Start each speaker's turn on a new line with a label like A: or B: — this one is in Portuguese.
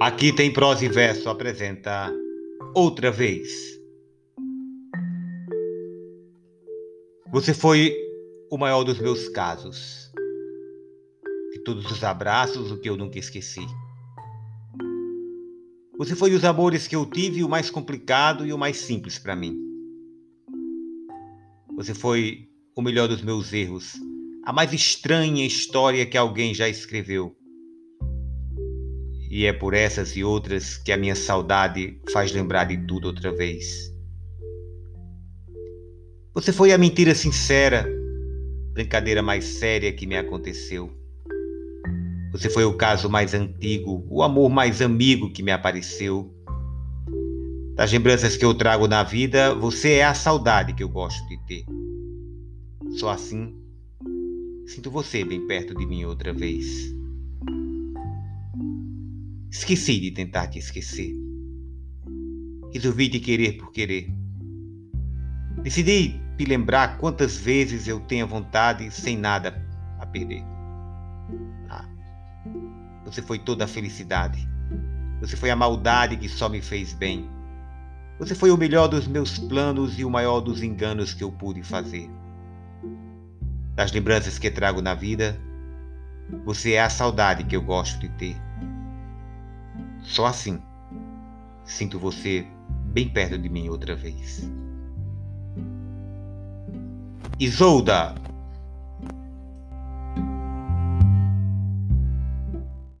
A: Aqui tem prosa e verso apresenta outra vez. Você foi o maior dos meus casos. De todos os abraços, o que eu nunca esqueci. Você foi os amores que eu tive o mais complicado e o mais simples para mim. Você foi o melhor dos meus erros, a mais estranha história que alguém já escreveu e é por essas e outras que a minha saudade faz lembrar de tudo outra vez. Você foi a mentira sincera, brincadeira mais séria que me aconteceu. Você foi o caso mais antigo, o amor mais amigo que me apareceu. Das lembranças que eu trago na vida, você é a saudade que eu gosto de ter. Só assim, sinto você bem perto de mim outra vez. Esqueci de tentar te esquecer. Resolvi te querer por querer. Decidi te lembrar quantas vezes eu tenho vontade sem nada a perder. Ah, você foi toda a felicidade. Você foi a maldade que só me fez bem. Você foi o melhor dos meus planos e o maior dos enganos que eu pude fazer. Das lembranças que trago na vida, você é a saudade que eu gosto de ter. Só assim sinto você bem perto de mim outra vez. Isolda